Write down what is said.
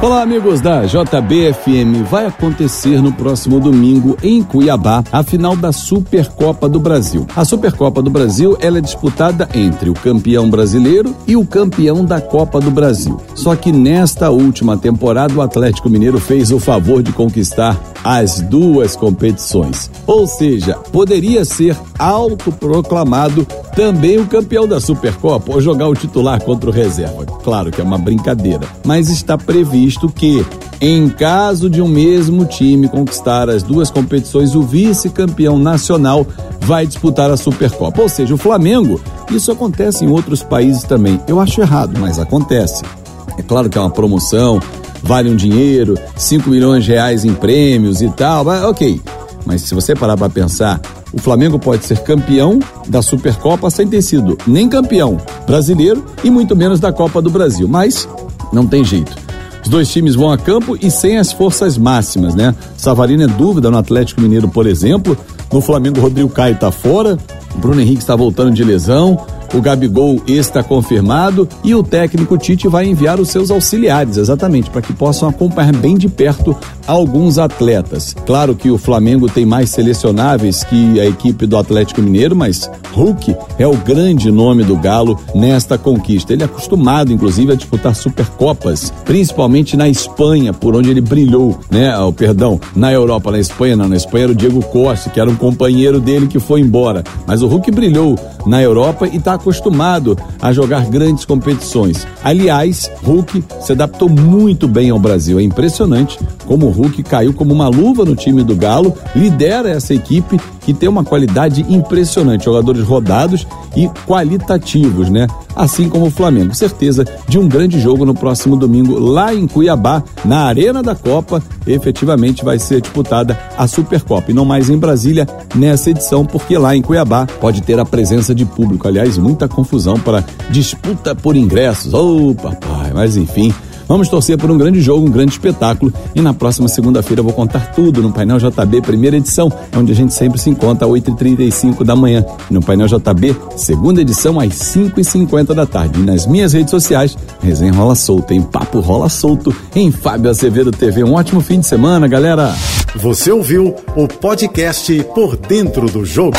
Olá, amigos da JBFM. Vai acontecer no próximo domingo em Cuiabá a final da Supercopa do Brasil. A Supercopa do Brasil ela é disputada entre o campeão brasileiro e o campeão da Copa do Brasil. Só que nesta última temporada o Atlético Mineiro fez o favor de conquistar as duas competições. Ou seja, poderia ser autoproclamado também o campeão da Supercopa ou jogar o titular contra o reserva. Claro que é uma brincadeira, mas está previsto visto que, em caso de um mesmo time conquistar as duas competições, o vice-campeão nacional vai disputar a Supercopa. Ou seja, o Flamengo, isso acontece em outros países também. Eu acho errado, mas acontece. É claro que é uma promoção, vale um dinheiro, 5 milhões de reais em prêmios e tal, mas, ok. Mas se você parar para pensar, o Flamengo pode ser campeão da Supercopa sem ter sido nem campeão brasileiro e muito menos da Copa do Brasil. Mas não tem jeito. Os dois times vão a campo e sem as forças máximas, né? Savarino é dúvida no Atlético Mineiro, por exemplo. No Flamengo, Rodrigo Caio está fora. Bruno Henrique está voltando de lesão o Gabigol está confirmado e o técnico Tite vai enviar os seus auxiliares, exatamente, para que possam acompanhar bem de perto alguns atletas. Claro que o Flamengo tem mais selecionáveis que a equipe do Atlético Mineiro, mas Hulk é o grande nome do Galo nesta conquista. Ele é acostumado, inclusive, a disputar Supercopas, principalmente na Espanha, por onde ele brilhou, né? Oh, perdão, na Europa, na Espanha não, na Espanha era o Diego Costa, que era um companheiro dele que foi embora. Mas o Hulk brilhou na Europa e está acostumado a jogar grandes competições. Aliás, Hulk se adaptou muito bem ao Brasil. É impressionante como Hulk caiu como uma luva no time do Galo, lidera essa equipe que tem uma qualidade impressionante, jogadores rodados e qualitativos, né? Assim como o Flamengo. Certeza de um grande jogo no próximo domingo lá em Cuiabá, na Arena da Copa. Efetivamente vai ser disputada a Supercopa e não mais em Brasília nessa edição, porque lá em Cuiabá pode ter a presença de público. Aliás, muita confusão para disputa por ingressos. Ô, oh, papai, mas enfim. Vamos torcer por um grande jogo, um grande espetáculo. E na próxima segunda-feira eu vou contar tudo no Painel JB, primeira edição, onde a gente sempre se encontra às 8h35 da manhã. No Painel JB, segunda edição, às 5h50 da tarde. E nas minhas redes sociais, resenha rola solta, em papo rola solto, em Fábio Azevedo TV. Um ótimo fim de semana, galera. Você ouviu o podcast Por Dentro do Jogo.